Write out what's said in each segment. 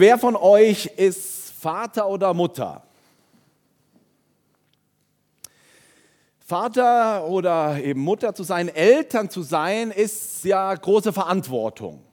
Wer von euch ist Vater oder Mutter? Vater oder eben Mutter zu sein, Eltern zu sein, ist ja große Verantwortung.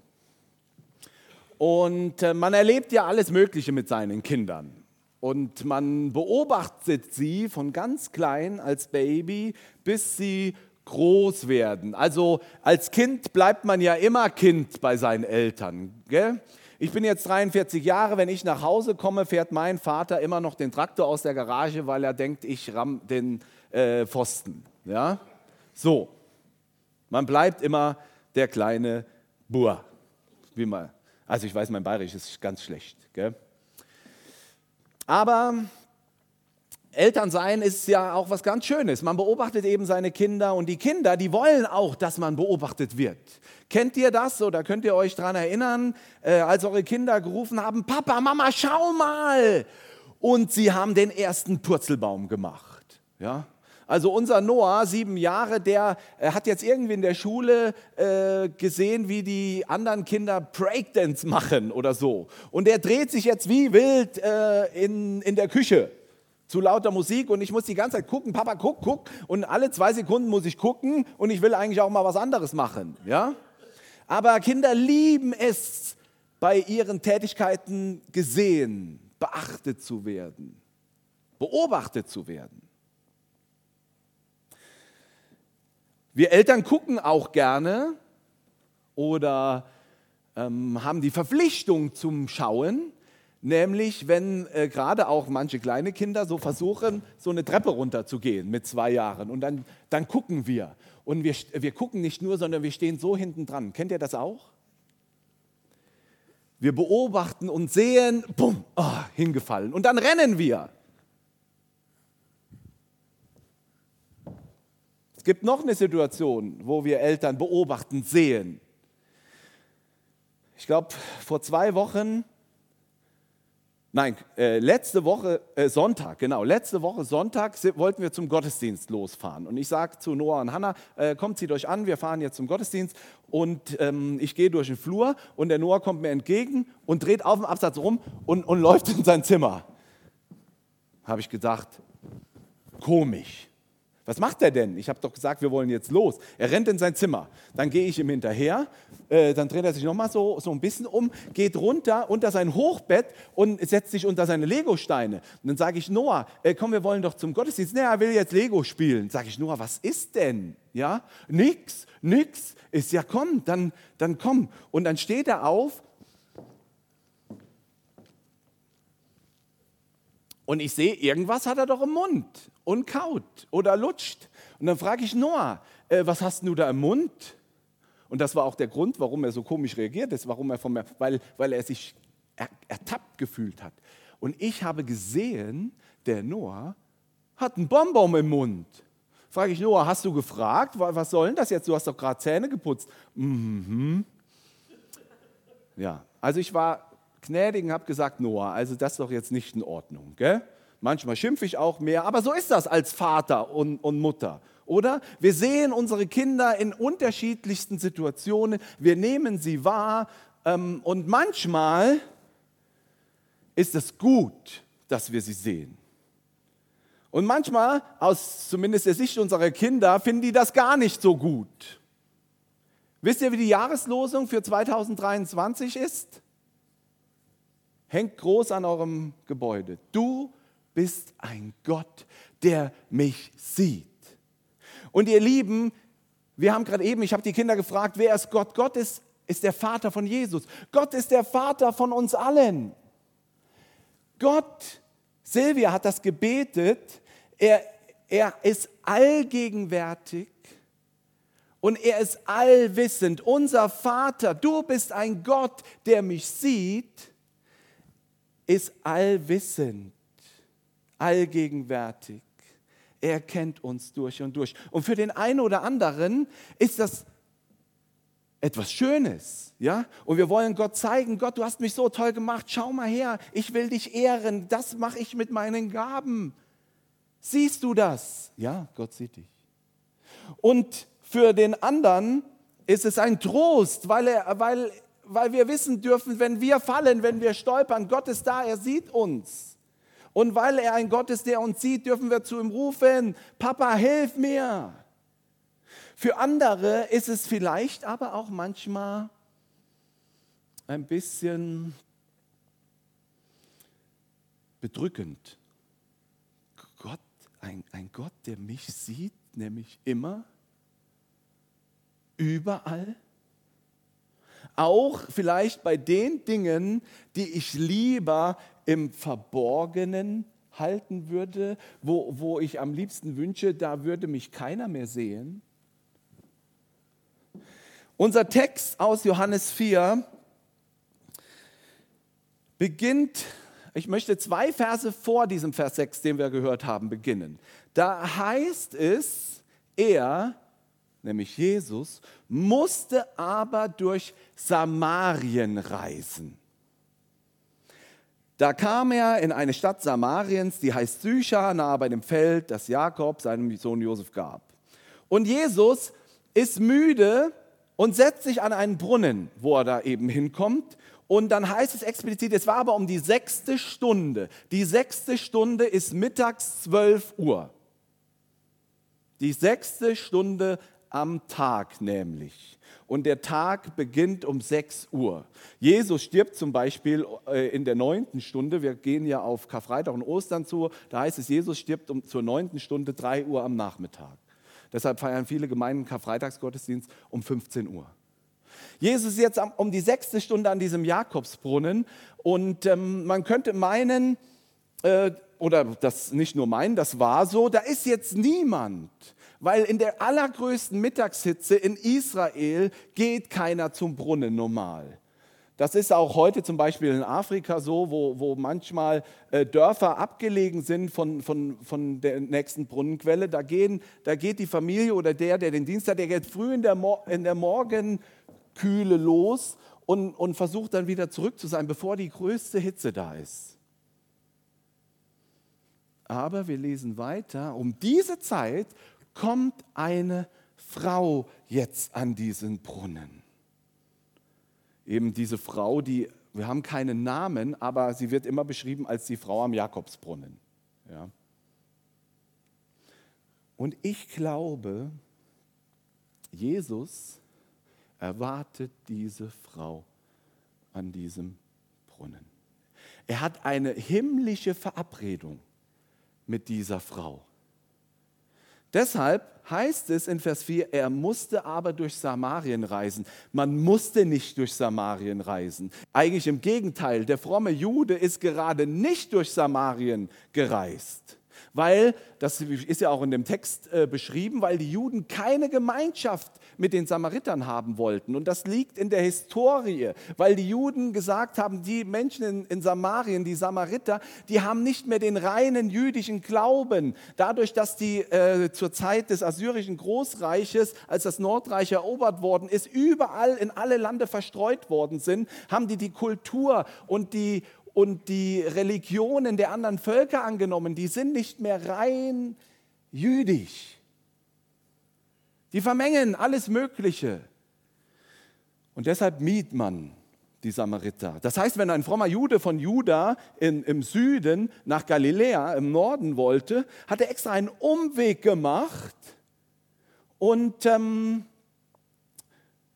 Und äh, man erlebt ja alles Mögliche mit seinen Kindern. Und man beobachtet sie von ganz klein als Baby, bis sie groß werden. Also als Kind bleibt man ja immer Kind bei seinen Eltern. Gell? Ich bin jetzt 43 Jahre, wenn ich nach Hause komme, fährt mein Vater immer noch den Traktor aus der Garage, weil er denkt, ich ramm den äh, Pfosten. Ja? So, man bleibt immer der kleine Bur. Wie man, also ich weiß, mein Bayerisch ist ganz schlecht. Gell? Aber Elternsein ist ja auch was ganz Schönes. Man beobachtet eben seine Kinder und die Kinder, die wollen auch, dass man beobachtet wird. Kennt ihr das oder könnt ihr euch daran erinnern, äh, als eure Kinder gerufen haben, Papa, Mama, schau mal. Und sie haben den ersten Purzelbaum gemacht. Ja? Also unser Noah, sieben Jahre, der äh, hat jetzt irgendwie in der Schule äh, gesehen, wie die anderen Kinder Breakdance machen oder so. Und der dreht sich jetzt wie wild äh, in, in der Küche zu lauter Musik und ich muss die ganze Zeit gucken, Papa, guck, guck. Und alle zwei Sekunden muss ich gucken und ich will eigentlich auch mal was anderes machen. Ja? Aber Kinder lieben es, bei ihren Tätigkeiten gesehen, beachtet zu werden, beobachtet zu werden. Wir Eltern gucken auch gerne oder ähm, haben die Verpflichtung zum Schauen, nämlich wenn äh, gerade auch manche kleine Kinder so versuchen, so eine Treppe runterzugehen mit zwei Jahren. Und dann, dann gucken wir. Und wir, wir gucken nicht nur, sondern wir stehen so hinten dran. Kennt ihr das auch? Wir beobachten und sehen, bumm, oh, hingefallen. Und dann rennen wir. Es gibt noch eine Situation, wo wir Eltern beobachten, sehen. Ich glaube, vor zwei Wochen Nein, äh, letzte Woche äh, Sonntag, genau, letzte Woche Sonntag wollten wir zum Gottesdienst losfahren. Und ich sage zu Noah und Hannah, äh, kommt, zieht euch an, wir fahren jetzt zum Gottesdienst. Und ähm, ich gehe durch den Flur und der Noah kommt mir entgegen und dreht auf dem Absatz rum und, und läuft in sein Zimmer. Habe ich gedacht, komisch. Was macht er denn? Ich habe doch gesagt, wir wollen jetzt los. Er rennt in sein Zimmer. Dann gehe ich ihm hinterher. Äh, dann dreht er sich nochmal so, so ein bisschen um, geht runter unter sein Hochbett und setzt sich unter seine Legosteine. Und dann sage ich, Noah, äh, komm, wir wollen doch zum Gottesdienst. Nee, er will jetzt Lego spielen. Sage ich, Noah, was ist denn? Ja, nix, nix. Ist ja, komm, dann, dann komm. Und dann steht er auf Und ich sehe, irgendwas hat er doch im Mund und kaut oder lutscht. Und dann frage ich Noah, äh, was hast du da im Mund? Und das war auch der Grund, warum er so komisch reagiert ist, warum er von mir, weil, weil er sich er, ertappt gefühlt hat. Und ich habe gesehen, der Noah hat einen Bonbon im Mund. Frage ich Noah, hast du gefragt, was soll denn das jetzt? Du hast doch gerade Zähne geputzt. Mhm. Ja, also ich war gnädig und habe gesagt, Noah, also das ist doch jetzt nicht in Ordnung. Gell? Manchmal schimpfe ich auch mehr, aber so ist das als Vater und, und Mutter. Oder? Wir sehen unsere Kinder in unterschiedlichsten Situationen, wir nehmen sie wahr ähm, und manchmal ist es gut, dass wir sie sehen. Und manchmal, aus zumindest der Sicht unserer Kinder, finden die das gar nicht so gut. Wisst ihr, wie die Jahreslosung für 2023 ist? hängt groß an eurem Gebäude. Du bist ein Gott, der mich sieht. Und ihr Lieben, wir haben gerade eben, ich habe die Kinder gefragt, wer ist Gott? Gott ist, ist der Vater von Jesus. Gott ist der Vater von uns allen. Gott, Silvia hat das gebetet, er, er ist allgegenwärtig und er ist allwissend. Unser Vater, du bist ein Gott, der mich sieht ist allwissend, allgegenwärtig. Er kennt uns durch und durch. Und für den einen oder anderen ist das etwas Schönes, ja? Und wir wollen Gott zeigen, Gott, du hast mich so toll gemacht, schau mal her, ich will dich ehren, das mache ich mit meinen Gaben. Siehst du das? Ja, Gott sieht dich. Und für den anderen ist es ein Trost, weil er, weil weil wir wissen dürfen, wenn wir fallen, wenn wir stolpern, Gott ist da, er sieht uns. Und weil er ein Gott ist, der uns sieht, dürfen wir zu ihm rufen, Papa, hilf mir. Für andere ist es vielleicht aber auch manchmal ein bisschen bedrückend. Gott, ein, ein Gott, der mich sieht, nämlich immer, überall. Auch vielleicht bei den Dingen, die ich lieber im Verborgenen halten würde, wo, wo ich am liebsten wünsche, da würde mich keiner mehr sehen. Unser Text aus Johannes 4 beginnt, ich möchte zwei Verse vor diesem Vers 6, den wir gehört haben, beginnen. Da heißt es, er, nämlich Jesus, musste aber durch Samarien reisen. Da kam er in eine Stadt Samariens, die heißt Sychar, nahe bei dem Feld, das Jakob seinem Sohn Josef gab. Und Jesus ist müde und setzt sich an einen Brunnen, wo er da eben hinkommt. Und dann heißt es explizit, es war aber um die sechste Stunde. Die sechste Stunde ist mittags 12 Uhr. Die sechste Stunde am Tag nämlich. Und der Tag beginnt um 6 Uhr. Jesus stirbt zum Beispiel äh, in der neunten Stunde. Wir gehen ja auf Karfreitag und Ostern zu. Da heißt es, Jesus stirbt um, zur neunten Stunde 3 Uhr am Nachmittag. Deshalb feiern viele Gemeinden Karfreitagsgottesdienst um 15 Uhr. Jesus ist jetzt um die sechste Stunde an diesem Jakobsbrunnen und ähm, man könnte meinen, äh, oder das nicht nur meinen, das war so, da ist jetzt niemand weil in der allergrößten Mittagshitze in Israel geht keiner zum Brunnen normal. Das ist auch heute zum Beispiel in Afrika so, wo, wo manchmal äh, Dörfer abgelegen sind von, von, von der nächsten Brunnenquelle. Da, gehen, da geht die Familie oder der, der den Dienst hat, der geht früh in der, Mo in der Morgenkühle los und, und versucht dann wieder zurück zu sein, bevor die größte Hitze da ist. Aber wir lesen weiter, um diese Zeit kommt eine Frau jetzt an diesen Brunnen. Eben diese Frau, die, wir haben keinen Namen, aber sie wird immer beschrieben als die Frau am Jakobsbrunnen. Ja. Und ich glaube, Jesus erwartet diese Frau an diesem Brunnen. Er hat eine himmlische Verabredung mit dieser Frau. Deshalb heißt es in Vers 4, er musste aber durch Samarien reisen. Man musste nicht durch Samarien reisen. Eigentlich im Gegenteil, der fromme Jude ist gerade nicht durch Samarien gereist weil, das ist ja auch in dem Text äh, beschrieben, weil die Juden keine Gemeinschaft mit den Samaritern haben wollten. Und das liegt in der Historie, weil die Juden gesagt haben, die Menschen in, in Samarien, die Samariter, die haben nicht mehr den reinen jüdischen Glauben. Dadurch, dass die äh, zur Zeit des assyrischen Großreiches, als das Nordreich erobert worden ist, überall in alle Lande verstreut worden sind, haben die die Kultur und die und die Religionen der anderen Völker angenommen, die sind nicht mehr rein jüdisch. Die vermengen alles Mögliche. Und deshalb mied man die Samariter. Das heißt, wenn ein frommer Jude von Juda in, im Süden nach Galiläa im Norden wollte, hat er extra einen Umweg gemacht und ähm,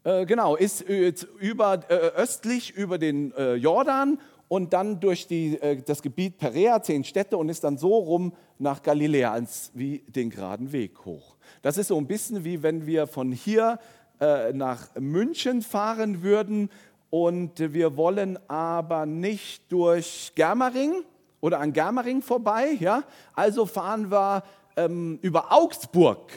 äh, genau, ist über, äh, östlich über den äh, Jordan und dann durch die, äh, das Gebiet Perea, zehn Städte und ist dann so rum nach Galiläa, als wie den geraden Weg hoch. Das ist so ein bisschen wie wenn wir von hier äh, nach München fahren würden und wir wollen aber nicht durch Germering oder an Germering vorbei, ja? also fahren wir ähm, über Augsburg.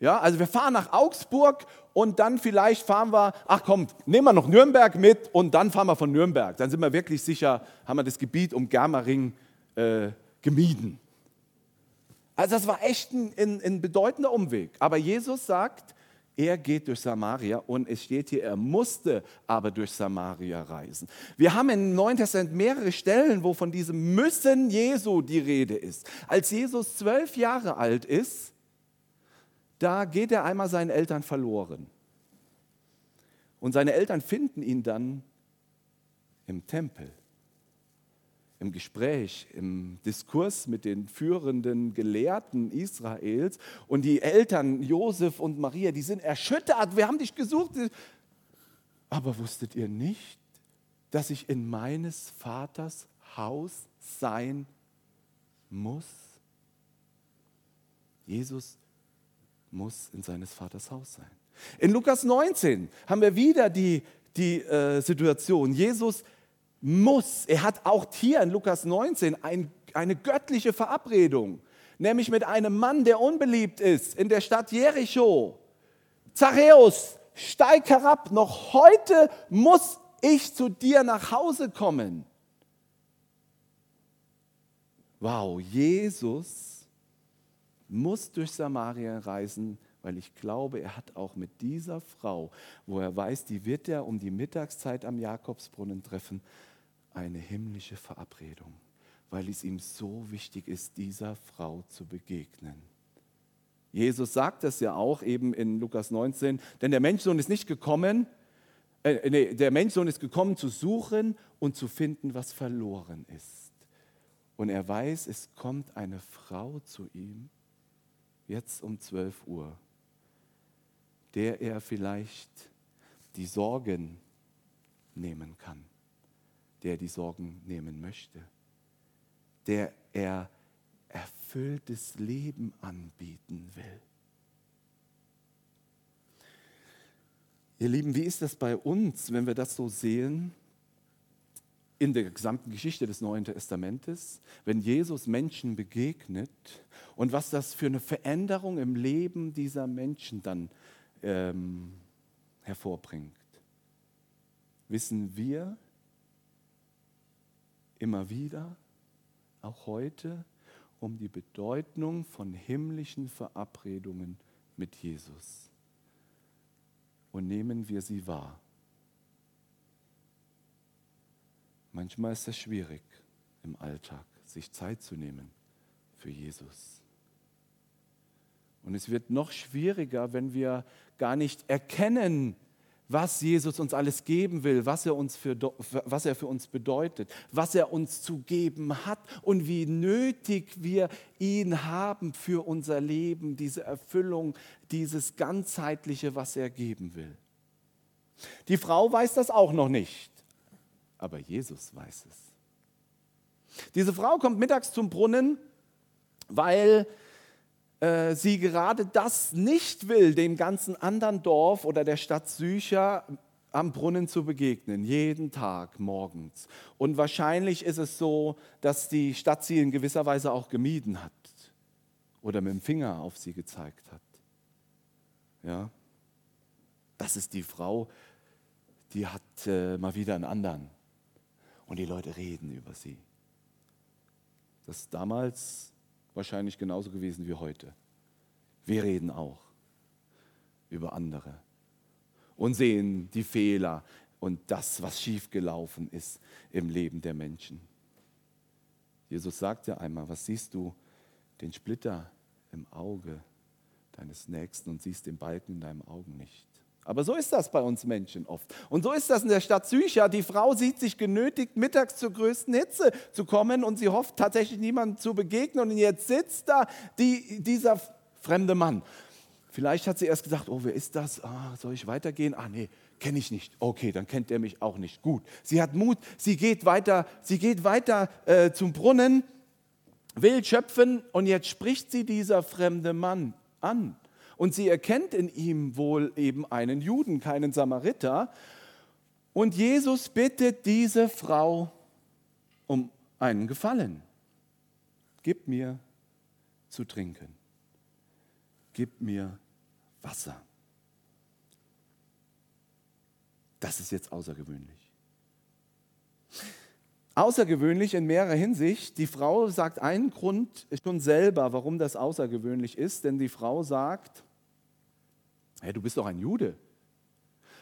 Ja, also wir fahren nach Augsburg und dann vielleicht fahren wir, ach komm, nehmen wir noch Nürnberg mit und dann fahren wir von Nürnberg. Dann sind wir wirklich sicher, haben wir das Gebiet um Germering äh, gemieden. Also das war echt ein, ein, ein bedeutender Umweg. Aber Jesus sagt, er geht durch Samaria und es steht hier, er musste aber durch Samaria reisen. Wir haben im Neuen Testament mehrere Stellen, wo von diesem Müssen Jesu die Rede ist. Als Jesus zwölf Jahre alt ist, da geht er einmal seinen Eltern verloren. Und seine Eltern finden ihn dann im Tempel, im Gespräch, im Diskurs mit den führenden Gelehrten Israels. Und die Eltern, Josef und Maria, die sind erschüttert. Wir haben dich gesucht. Aber wusstet ihr nicht, dass ich in meines Vaters Haus sein muss? Jesus muss in seines Vaters Haus sein. In Lukas 19 haben wir wieder die, die äh, Situation. Jesus muss, er hat auch hier in Lukas 19 ein, eine göttliche Verabredung, nämlich mit einem Mann, der unbeliebt ist in der Stadt Jericho. Zachäus, steig herab, noch heute muss ich zu dir nach Hause kommen. Wow, Jesus muss durch Samaria reisen, weil ich glaube, er hat auch mit dieser Frau, wo er weiß, die wird er um die Mittagszeit am Jakobsbrunnen treffen, eine himmlische Verabredung, weil es ihm so wichtig ist, dieser Frau zu begegnen. Jesus sagt das ja auch eben in Lukas 19, denn der Menschsohn ist nicht gekommen, äh, nee, der Menschsohn ist gekommen zu suchen und zu finden, was verloren ist. Und er weiß, es kommt eine Frau zu ihm, jetzt um 12 Uhr, der er vielleicht die Sorgen nehmen kann, der die Sorgen nehmen möchte, der er erfülltes Leben anbieten will. Ihr Lieben, wie ist das bei uns, wenn wir das so sehen in der gesamten Geschichte des Neuen Testamentes, wenn Jesus Menschen begegnet und was das für eine Veränderung im Leben dieser Menschen dann ähm, hervorbringt? Wissen wir immer wieder, auch heute, um die Bedeutung von himmlischen Verabredungen mit Jesus. Und nehmen wir sie wahr. Manchmal ist es schwierig im Alltag, sich Zeit zu nehmen für Jesus. Und es wird noch schwieriger, wenn wir gar nicht erkennen, was Jesus uns alles geben will, was er, uns für, was er für uns bedeutet, was er uns zu geben hat und wie nötig wir ihn haben für unser Leben, diese Erfüllung, dieses ganzheitliche, was er geben will. Die Frau weiß das auch noch nicht, aber Jesus weiß es. Diese Frau kommt mittags zum Brunnen, weil äh, sie gerade das nicht will, dem ganzen anderen Dorf oder der Stadt Sücher am Brunnen zu begegnen, jeden Tag morgens. Und wahrscheinlich ist es so, dass die Stadt sie in gewisser Weise auch gemieden hat oder mit dem Finger auf sie gezeigt hat. Ja, das ist die Frau, die hat äh, mal wieder einen anderen. Und die Leute reden über sie. Das ist damals wahrscheinlich genauso gewesen wie heute. Wir reden auch über andere und sehen die Fehler und das, was schiefgelaufen ist im Leben der Menschen. Jesus sagt ja einmal, was siehst du? Den Splitter im Auge deines Nächsten und siehst den Balken in deinem Augen nicht. Aber so ist das bei uns Menschen oft. Und so ist das in der Stadt Sycha. Die Frau sieht sich genötigt, mittags zur größten Hitze zu kommen und sie hofft tatsächlich niemandem zu begegnen. Und jetzt sitzt da die, dieser fremde Mann. Vielleicht hat sie erst gesagt, oh, wer ist das? Ah, soll ich weitergehen? Ah, nee, kenne ich nicht. Okay, dann kennt er mich auch nicht. Gut. Sie hat Mut, sie geht weiter, sie geht weiter äh, zum Brunnen, will schöpfen und jetzt spricht sie dieser fremde Mann an. Und sie erkennt in ihm wohl eben einen Juden, keinen Samariter. Und Jesus bittet diese Frau um einen Gefallen. Gib mir zu trinken. Gib mir Wasser. Das ist jetzt außergewöhnlich. Außergewöhnlich in mehrerer Hinsicht. Die Frau sagt einen Grund schon selber, warum das außergewöhnlich ist, denn die Frau sagt, hey, du bist doch ein Jude.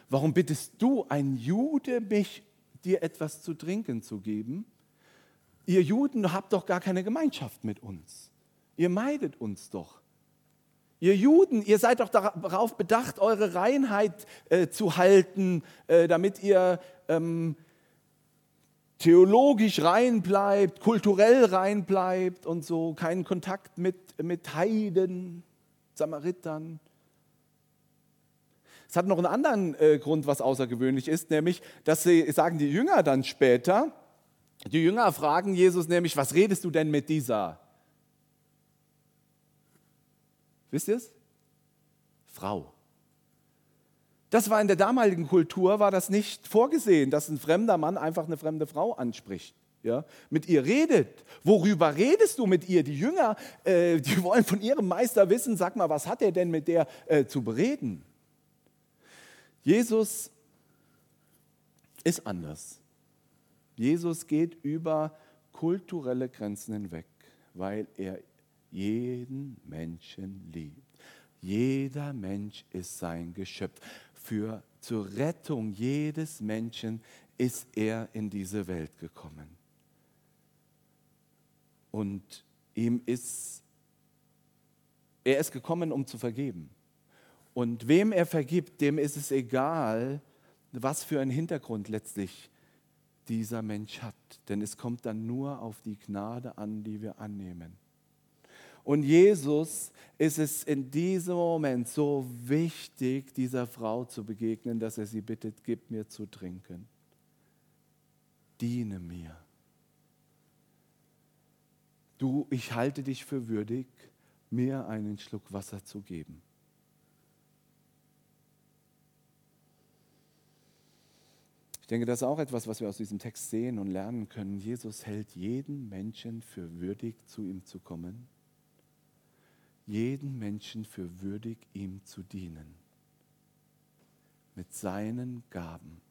Warum bittest du, ein Jude, mich dir etwas zu trinken zu geben? Ihr Juden habt doch gar keine Gemeinschaft mit uns. Ihr meidet uns doch. Ihr Juden, ihr seid doch darauf bedacht, eure Reinheit äh, zu halten, äh, damit ihr ähm, theologisch rein bleibt, kulturell rein bleibt und so, keinen Kontakt mit, mit Heiden, Samaritern. Es hat noch einen anderen äh, Grund, was außergewöhnlich ist, nämlich, dass sie sagen die Jünger dann später, die Jünger fragen Jesus nämlich, was redest du denn mit dieser? Wisst ihr es? Frau. Das war in der damaligen Kultur, war das nicht vorgesehen, dass ein fremder Mann einfach eine fremde Frau anspricht. Ja, mit ihr redet. Worüber redest du mit ihr? Die Jünger, äh, die wollen von ihrem Meister wissen, sag mal, was hat er denn mit der äh, zu bereden? Jesus ist anders. Jesus geht über kulturelle Grenzen hinweg, weil er jeden Menschen liebt. Jeder Mensch ist sein Geschöpf. Für zur Rettung jedes Menschen ist er in diese Welt gekommen. Und ihm ist er ist gekommen, um zu vergeben. Und wem er vergibt, dem ist es egal, was für einen Hintergrund letztlich dieser Mensch hat. Denn es kommt dann nur auf die Gnade an, die wir annehmen. Und Jesus ist es in diesem Moment so wichtig, dieser Frau zu begegnen, dass er sie bittet, gib mir zu trinken. Diene mir. Du, ich halte dich für würdig, mir einen Schluck Wasser zu geben. Ich denke, das ist auch etwas, was wir aus diesem Text sehen und lernen können. Jesus hält jeden Menschen für würdig, zu ihm zu kommen jeden Menschen für würdig, ihm zu dienen. Mit seinen Gaben.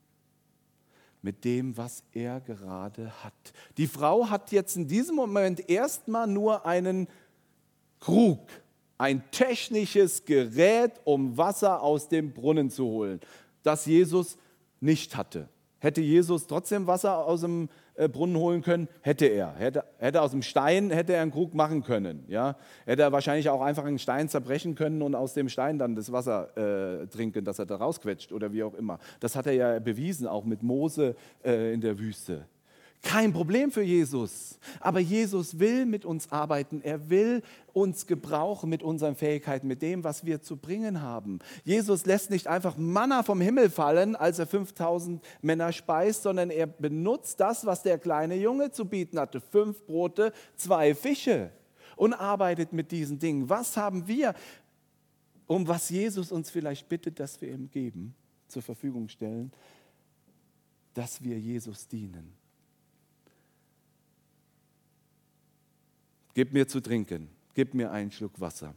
Mit dem, was er gerade hat. Die Frau hat jetzt in diesem Moment erstmal nur einen Krug, ein technisches Gerät, um Wasser aus dem Brunnen zu holen, das Jesus nicht hatte. Hätte Jesus trotzdem Wasser aus dem äh, Brunnen holen können? Hätte er. Hätte, hätte aus dem Stein hätte er einen Krug machen können. Ja? Hätte er wahrscheinlich auch einfach einen Stein zerbrechen können und aus dem Stein dann das Wasser äh, trinken, das er da rausquetscht oder wie auch immer. Das hat er ja bewiesen, auch mit Mose äh, in der Wüste. Kein Problem für Jesus. Aber Jesus will mit uns arbeiten. Er will uns gebrauchen mit unseren Fähigkeiten, mit dem, was wir zu bringen haben. Jesus lässt nicht einfach Manna vom Himmel fallen, als er 5000 Männer speist, sondern er benutzt das, was der kleine Junge zu bieten hatte. Fünf Brote, zwei Fische. Und arbeitet mit diesen Dingen. Was haben wir, um was Jesus uns vielleicht bittet, dass wir ihm geben, zur Verfügung stellen? Dass wir Jesus dienen Gib mir zu trinken, gib mir einen Schluck Wasser.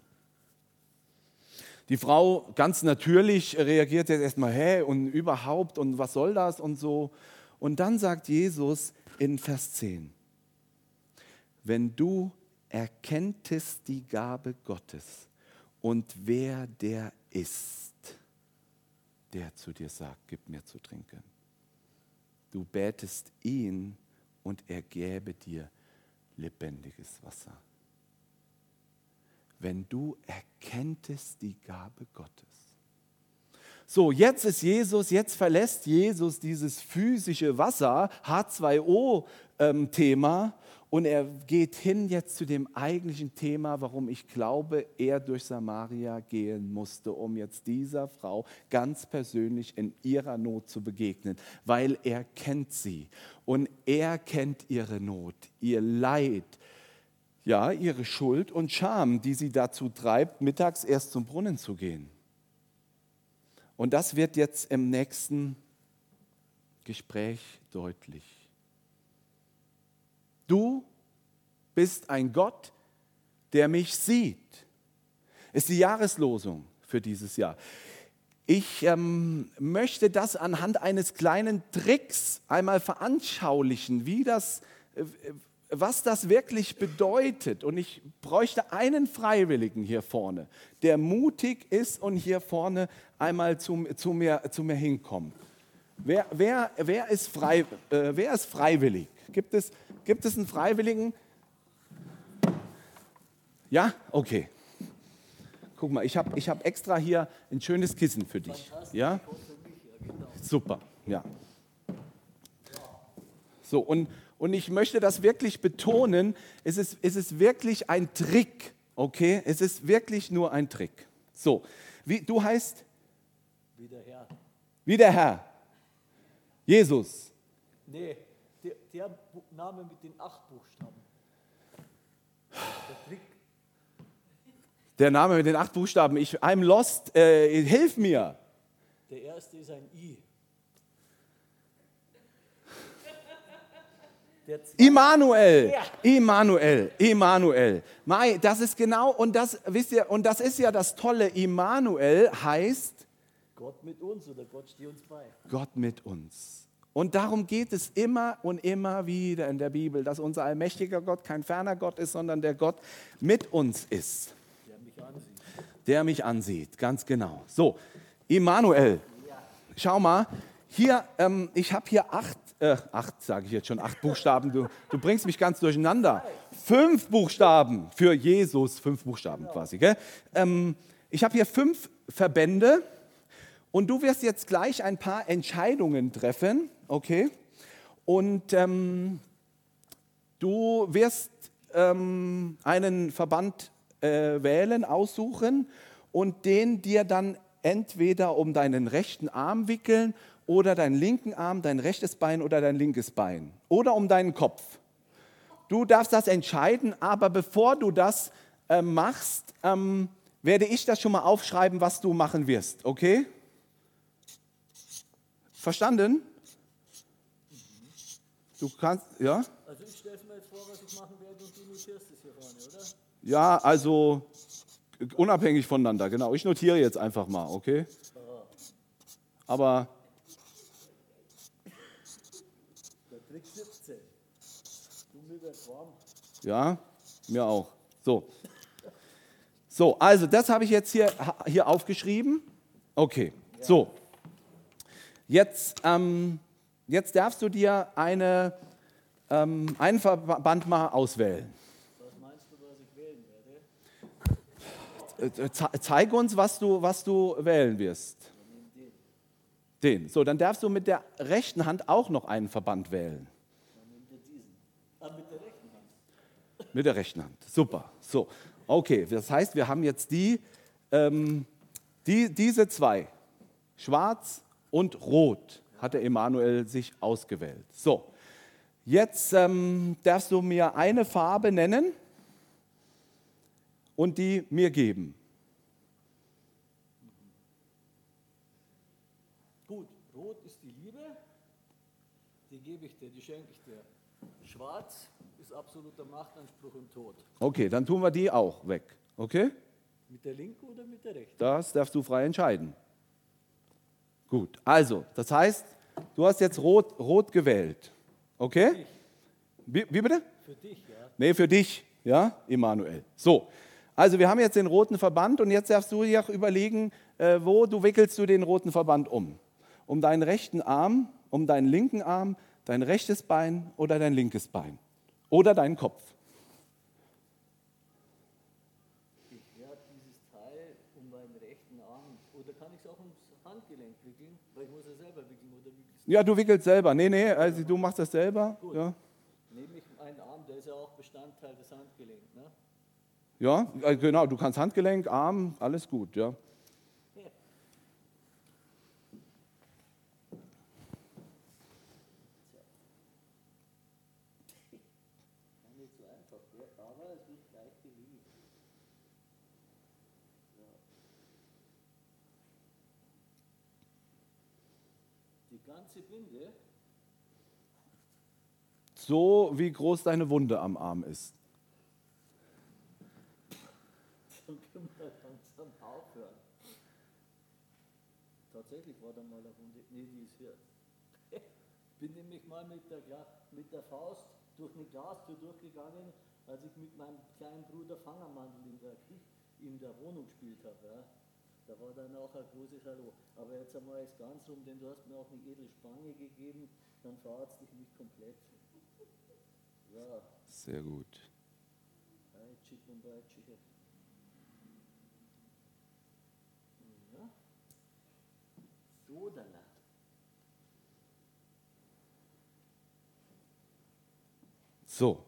Die Frau ganz natürlich reagiert jetzt erstmal, hä, und überhaupt, und was soll das und so. Und dann sagt Jesus in Vers 10, wenn du erkenntest die Gabe Gottes und wer der ist, der zu dir sagt, gib mir zu trinken. Du betest ihn und er gäbe dir lebendiges Wasser. Wenn du erkenntest die Gabe Gottes. So, jetzt ist Jesus, jetzt verlässt Jesus dieses physische Wasser, H2O-Thema, ähm, und er geht hin jetzt zu dem eigentlichen Thema, warum ich glaube, er durch Samaria gehen musste, um jetzt dieser Frau ganz persönlich in ihrer Not zu begegnen, weil er kennt sie und er kennt ihre Not, ihr Leid, ja, ihre Schuld und Scham, die sie dazu treibt, mittags erst zum Brunnen zu gehen. Und das wird jetzt im nächsten Gespräch deutlich. Du bist ein Gott, der mich sieht. Ist die Jahreslosung für dieses Jahr. Ich ähm, möchte das anhand eines kleinen Tricks einmal veranschaulichen, wie das, äh, was das wirklich bedeutet. Und ich bräuchte einen Freiwilligen hier vorne, der mutig ist und hier vorne einmal zu, zu, mir, zu mir hinkommt. Wer, wer, wer, ist, frei, äh, wer ist freiwillig? Gibt es, gibt es einen Freiwilligen? Ja? Okay. Guck mal, ich habe ich hab extra hier ein schönes Kissen für dich. Ja? Super, ja. So, und, und ich möchte das wirklich betonen, es ist, es ist wirklich ein Trick, okay? Es ist wirklich nur ein Trick. So, wie, du heißt? Wie der Herr. Wie der Herr. Jesus. Nee, der, der Name mit den acht Buchstaben. Der Trick. Der Name mit den acht Buchstaben. Ich, I'm lost. Äh, hilf mir. Der erste ist ein I. Immanuel. Immanuel, Immanuel. Mai, das ist genau, und das, wisst ihr, und das ist ja das Tolle, Immanuel heißt Gott mit uns oder Gott steht uns bei. Gott mit uns. Und darum geht es immer und immer wieder in der Bibel, dass unser allmächtiger Gott kein ferner Gott ist, sondern der Gott mit uns ist, Der mich ansieht. der mich ansieht, ganz genau. So, Immanuel, schau mal, hier, ähm, ich habe hier acht, äh, acht sage ich jetzt schon, acht Buchstaben, du, du bringst mich ganz durcheinander. Fünf Buchstaben für Jesus, fünf Buchstaben quasi. Gell? Ähm, ich habe hier fünf Verbände und du wirst jetzt gleich ein paar Entscheidungen treffen, okay? Und ähm, du wirst ähm, einen Verband äh, wählen, aussuchen und den dir dann entweder um deinen rechten Arm wickeln oder deinen linken Arm, dein rechtes Bein oder dein linkes Bein oder um deinen Kopf. Du darfst das entscheiden, aber bevor du das äh, machst, ähm, werde ich das schon mal aufschreiben, was du machen wirst, okay? Verstanden? Du kannst, ja? Also ich stelle mir jetzt vor, was ich machen werde und du notierst es hier vorne, oder? Ja, also unabhängig voneinander, genau. Ich notiere jetzt einfach mal, okay? Aber Der Trick 17. Du mir warm. ja, mir auch. So. So, also das habe ich jetzt hier, hier aufgeschrieben. Okay, so. Jetzt, ähm, jetzt darfst du dir eine, ähm, einen Verband mal auswählen. Was meinst du, was ich wählen werde? Äh, äh, ze- Zeig uns, was du, was du wählen wirst. Den. So, dann darfst du mit der rechten Hand auch noch einen Verband wählen. Dann er diesen. Ah, mit der rechten Hand. Mit der rechten Hand. Super. So, okay. Das heißt, wir haben jetzt die, ähm, die, diese zwei, schwarz und rot, hat der Emanuel sich ausgewählt. So, jetzt ähm, darfst du mir eine Farbe nennen und die mir geben. Gut, rot ist die Liebe. Die gebe ich dir, die schenke ich dir. Schwarz ist absoluter Machtanspruch und Tod. Okay, dann tun wir die auch weg. Okay? Mit der linken oder mit der rechten? Das darfst du frei entscheiden. Gut, also, das heißt, du hast jetzt rot, rot gewählt. Okay? Wie, wie bitte? Für dich, ja. Nee, für dich, ja, Emanuel. So, also wir haben jetzt den roten Verband und jetzt darfst du dir auch überlegen, äh, wo du wickelst du den roten Verband um. Um deinen rechten Arm, um deinen linken Arm, dein rechtes Bein oder dein linkes Bein. Oder deinen Kopf. Ich werde dieses Teil um meinen rechten Arm, oder kann ich es auch ums Handgelenk wickeln? Weil ich muss es selber wickeln, oder wickelst Ja, du wickelst selber. Nee, nee, also du machst das selber. Gut. Ja, Nehme ich meinen Arm, der ist ja auch Bestandteil des Handgelenks, ne? ja äh, genau, du kannst Handgelenk, Arm, alles gut, ja. Kann nicht so einfach, ja, aber es wird gleich gelingen. So. Die ganze Binde, So wie groß deine Wunde am Arm ist. Tatsächlich war da mal eine Wunde, nee, die ist hier. Bin nämlich mal mit der, mit der Faust durch eine Glastür durchgegangen, als ich mit meinem kleinen Bruder Fangermandel in der, in der Wohnung gespielt habe. Ja. Da war dann auch ein großes Hallo. Aber jetzt einmal ist ganz rum, denn du hast mir auch eine edle Spange gegeben, dann verarzt dich nicht komplett. Sehr gut. So,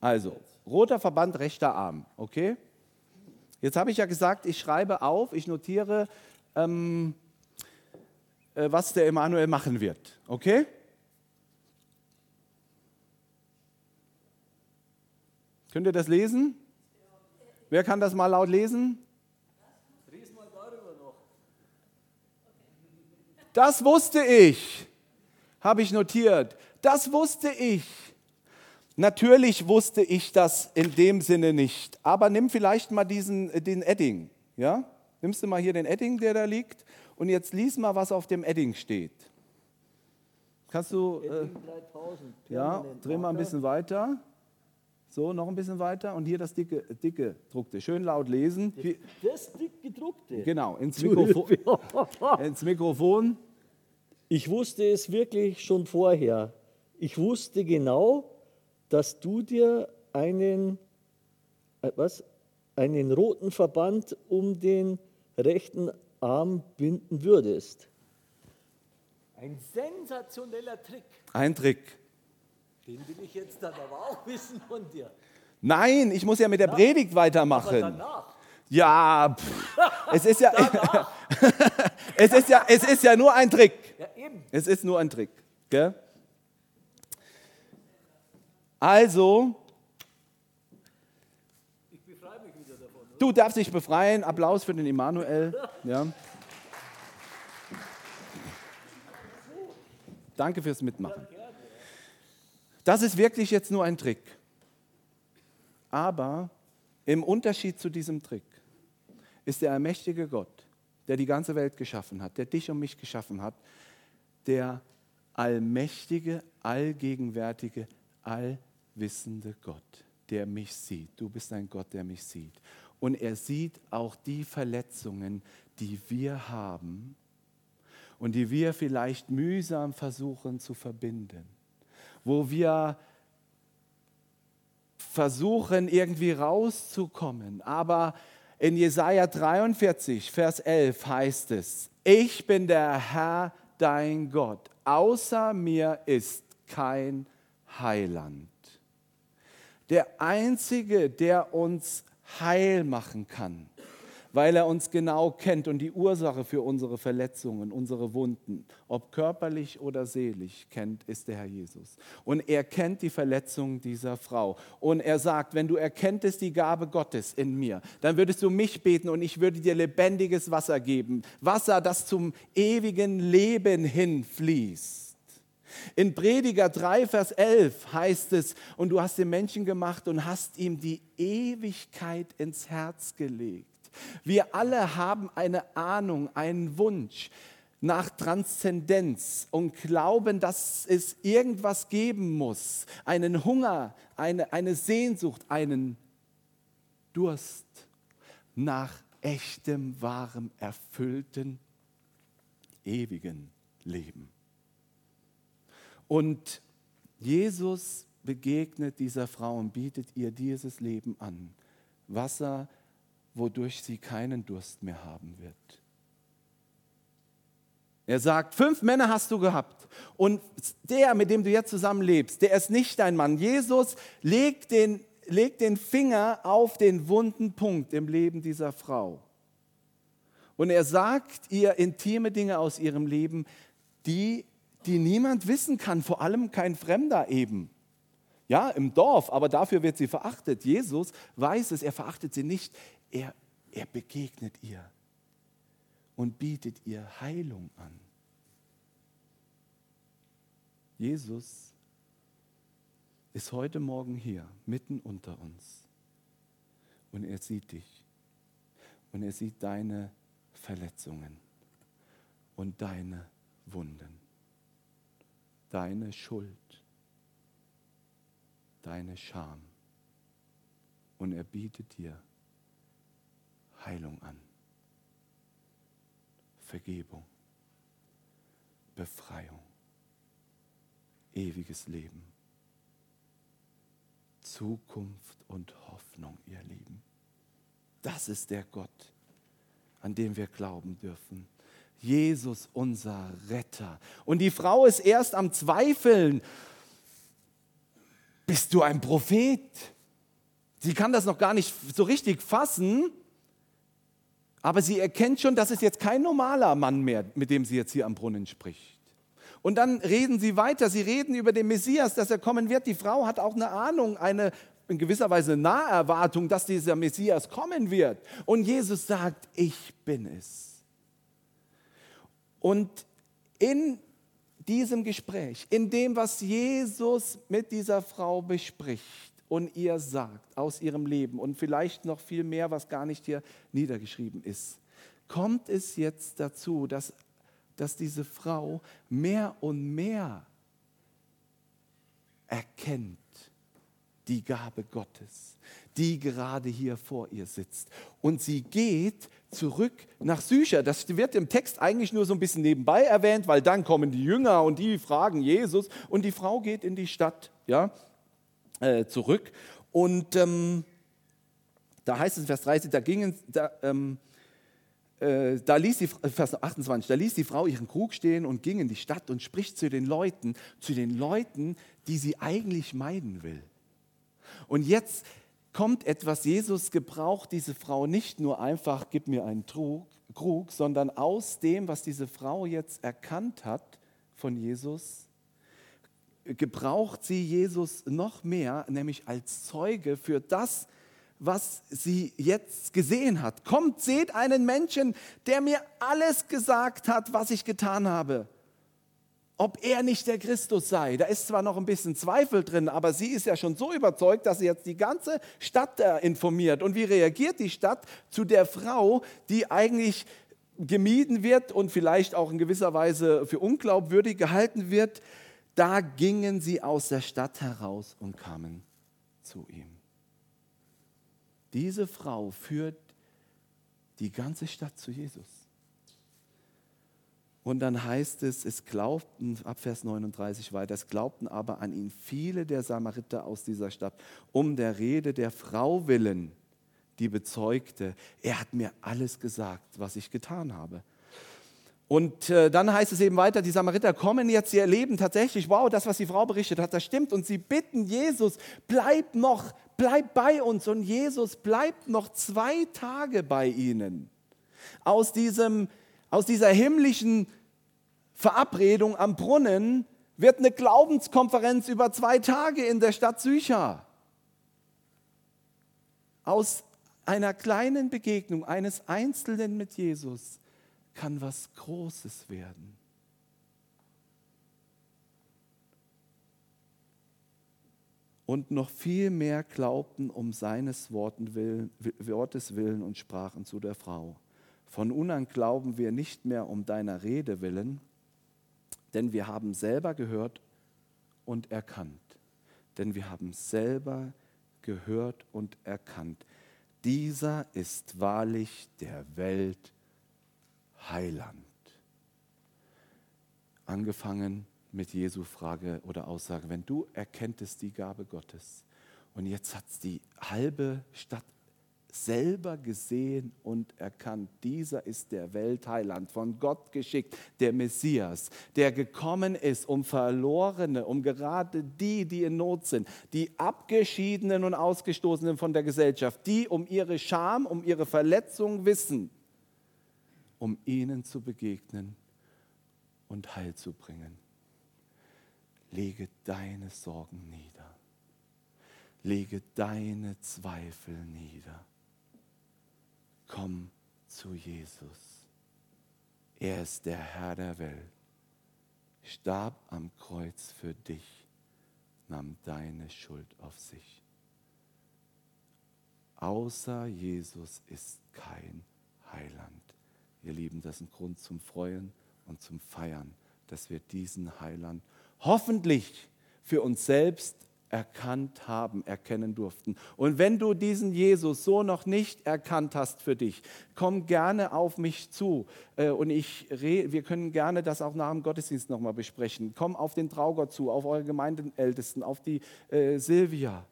also, roter Verband, rechter Arm, okay? Jetzt habe ich ja gesagt, ich schreibe auf, ich notiere, ähm, äh, was der Emanuel machen wird, okay? Könnt ihr das lesen? Wer kann das mal laut lesen? Das wusste ich, habe ich notiert. Das wusste ich. Natürlich wusste ich das in dem Sinne nicht. Aber nimm vielleicht mal diesen, äh, den Edding. Ja? Nimmst du mal hier den Edding, der da liegt, und jetzt lies mal, was auf dem Edding steht. Kannst du, äh, Edding 3000. ja, dreh mal ein bisschen weiter. So, noch ein bisschen weiter. Und hier das dicke, dicke druckte. Schön laut lesen. Hier, Das dick gedruckte. genau, ins, Mikrofon, ins Mikrofon. Ich wusste es wirklich schon vorher. Ich wusste genau, dass du dir einen, äh, was, einen roten Verband um den rechten Arm binden würdest. Ein sensationeller Trick. Ein Trick. Den will ich jetzt dann aber auch wissen von dir. Nein, ich muss ja mit der Predigt Aber weitermachen. danach. Ja, pff, es ist ja, es ist ja, es ist ja nur ein Trick. Ja, eben. Es ist nur ein Trick. Gell? Also, Ich befreie mich wieder davon. du darfst dich befreien. Applaus für den Immanuel. Ja. Danke fürs Mitmachen. Das ist wirklich jetzt nur ein Trick. Aber im Unterschied zu diesem Trick ist der allmächtige Gott, der die ganze Welt geschaffen hat, der dich und mich geschaffen hat, der allmächtige, allgegenwärtige, allwissende Gott, der mich sieht. Du bist ein Gott, der mich sieht. Und er sieht auch die Verletzungen, die wir haben und die wir vielleicht mühsam versuchen zu verbinden, wo wir versuchen irgendwie rauszukommen. Aber in Jesaja 43, Vers 11 heißt es: Ich bin der Herr, dein Gott. Außer mir ist kein Heiland. Der einzige, der uns heil machen kann, weil er uns genau kennt und die Ursache für unsere Verletzungen, unsere Wunden, ob körperlich oder seelisch kennt, ist der Herr Jesus. Und er kennt die Verletzungen dieser Frau. Und er sagt, wenn du erkenntest die Gabe Gottes in mir, dann würdest du mich beten und ich würde dir lebendiges Wasser geben. Wasser, das zum ewigen Leben hinfließt. In Prediger 3, Vers 11 heißt es, und du hast den Menschen gemacht und hast ihm die Ewigkeit ins Herz gelegt. Wir alle haben eine Ahnung, einen Wunsch nach Transzendenz und glauben, dass es irgendwas geben muss, einen Hunger, eine, eine Sehnsucht, einen Durst nach echtem, wahrem, erfüllten, ewigen Leben. Und Jesus begegnet dieser Frau und bietet ihr dieses Leben an. Wasser, wodurch sie keinen Durst mehr haben wird. Er sagt, fünf Männer hast du gehabt und der, mit dem du jetzt zusammenlebst, der ist nicht dein Mann. Jesus legt den, legt den Finger auf den wunden Punkt im Leben dieser Frau. Und er sagt ihr intime Dinge aus ihrem Leben, die, die niemand wissen kann, vor allem kein Fremder eben. Ja, im Dorf, aber dafür wird sie verachtet. Jesus weiß es, er verachtet sie nicht. Er, er begegnet ihr und bietet ihr Heilung an. Jesus ist heute Morgen hier, mitten unter uns. Und er sieht dich. Und er sieht deine Verletzungen und deine Wunden, deine Schuld, deine Scham. Und er bietet dir Heilung an, Vergebung, Befreiung, ewiges Leben, Zukunft und Hoffnung, ihr Lieben. Das ist der Gott, an den wir glauben dürfen. Jesus, unser Retter. Und die Frau ist erst am Zweifeln. Bist du ein Prophet? Sie kann das noch gar nicht so richtig fassen, aber sie erkennt schon, das ist jetzt kein normaler Mann mehr, mit dem sie jetzt hier am Brunnen spricht. Und dann reden sie weiter, sie reden über den Messias, dass er kommen wird. Die Frau hat auch eine Ahnung, eine in gewisser Weise Naherwartung, dass dieser Messias kommen wird. Und Jesus sagt, ich bin es. Und in diesem Gespräch, in dem, was Jesus mit dieser Frau bespricht, und ihr sagt aus ihrem Leben und vielleicht noch viel mehr, was gar nicht hier niedergeschrieben ist, kommt es jetzt dazu, dass, dass diese Frau mehr und mehr erkennt die Gabe Gottes, die gerade hier vor ihr sitzt. Und sie geht zurück nach Sycher. Das wird im Text eigentlich nur so ein bisschen nebenbei erwähnt, weil dann kommen die Jünger und die fragen Jesus und die Frau geht in die Stadt. Ja, äh, zurück. Und ähm, da heißt es in Vers 30, da gingen, da, ähm, äh, da ließ die, Vers 28, da ließ die Frau ihren Krug stehen und ging in die Stadt und spricht zu den Leuten, zu den Leuten, die sie eigentlich meiden will. Und jetzt kommt etwas, Jesus gebraucht diese Frau nicht nur einfach, gib mir einen Trug, Krug, sondern aus dem, was diese Frau jetzt erkannt hat von Jesus, gebraucht sie Jesus noch mehr, nämlich als Zeuge für das, was sie jetzt gesehen hat. Kommt, seht einen Menschen, der mir alles gesagt hat, was ich getan habe. Ob er nicht der Christus sei. Da ist zwar noch ein bisschen Zweifel drin, aber sie ist ja schon so überzeugt, dass sie jetzt die ganze Stadt informiert. Und wie reagiert die Stadt zu der Frau, die eigentlich gemieden wird und vielleicht auch in gewisser Weise für unglaubwürdig gehalten wird? Da gingen sie aus der Stadt heraus und kamen zu ihm. Diese Frau führt die ganze Stadt zu Jesus. Und dann heißt es, es glaubten, ab Vers 39 weiter, es glaubten aber an ihn viele der Samariter aus dieser Stadt, um der Rede der Frau willen, die bezeugte, er hat mir alles gesagt, was ich getan habe. Und äh, dann heißt es eben weiter, die Samariter kommen jetzt, sie erleben tatsächlich, wow, das, was die Frau berichtet hat, das stimmt. Und sie bitten Jesus, bleib noch, bleib bei uns. Und Jesus bleibt noch zwei Tage bei ihnen. Aus, diesem, aus dieser himmlischen Verabredung am Brunnen wird eine Glaubenskonferenz über zwei Tage in der Stadt Sycha. Aus einer kleinen Begegnung eines Einzelnen mit Jesus kann was Großes werden. Und noch viel mehr glaubten um seines Wortes willen und sprachen zu der Frau. Von nun an glauben wir nicht mehr um deiner Rede willen, denn wir haben selber gehört und erkannt. Denn wir haben selber gehört und erkannt. Dieser ist wahrlich der Welt Heiland. Angefangen mit Jesu Frage oder Aussage, wenn du erkenntest die Gabe Gottes und jetzt hat es die halbe Stadt selber gesehen und erkannt, dieser ist der Weltheiland, von Gott geschickt, der Messias, der gekommen ist, um Verlorene, um gerade die, die in Not sind, die Abgeschiedenen und Ausgestoßenen von der Gesellschaft, die um ihre Scham, um ihre Verletzung wissen um ihnen zu begegnen und Heil zu bringen. Lege deine Sorgen nieder. Lege deine Zweifel nieder. Komm zu Jesus. Er ist der Herr der Welt, starb am Kreuz für dich, nahm deine Schuld auf sich. Außer Jesus ist kein Heiland. Ihr Lieben, das ist ein Grund zum Freuen und zum Feiern, dass wir diesen Heiland hoffentlich für uns selbst erkannt haben, erkennen durften. Und wenn du diesen Jesus so noch nicht erkannt hast für dich, komm gerne auf mich zu. Äh, und ich, wir können gerne das auch nach dem Gottesdienst nochmal besprechen. Komm auf den Traugott zu, auf eure Gemeindeältesten, auf die äh, Silvia.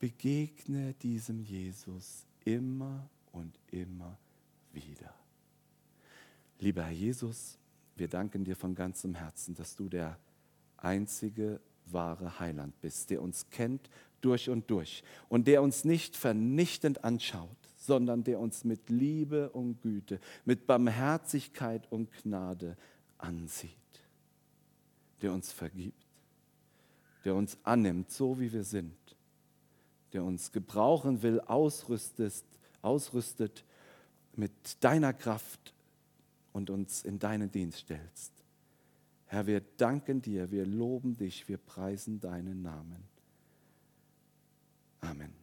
Begegne diesem Jesus immer und immer wieder. Lieber Herr Jesus, wir danken dir von ganzem Herzen, dass du der einzige wahre Heiland bist, der uns kennt durch und durch und der uns nicht vernichtend anschaut, sondern der uns mit Liebe und Güte, mit Barmherzigkeit und Gnade ansieht, der uns vergibt, der uns annimmt, so wie wir sind, der uns gebrauchen will, ausrüstet, ausrüstet mit deiner Kraft und uns in deinen Dienst stellst. Herr, wir danken dir, wir loben dich, wir preisen deinen Namen. Amen.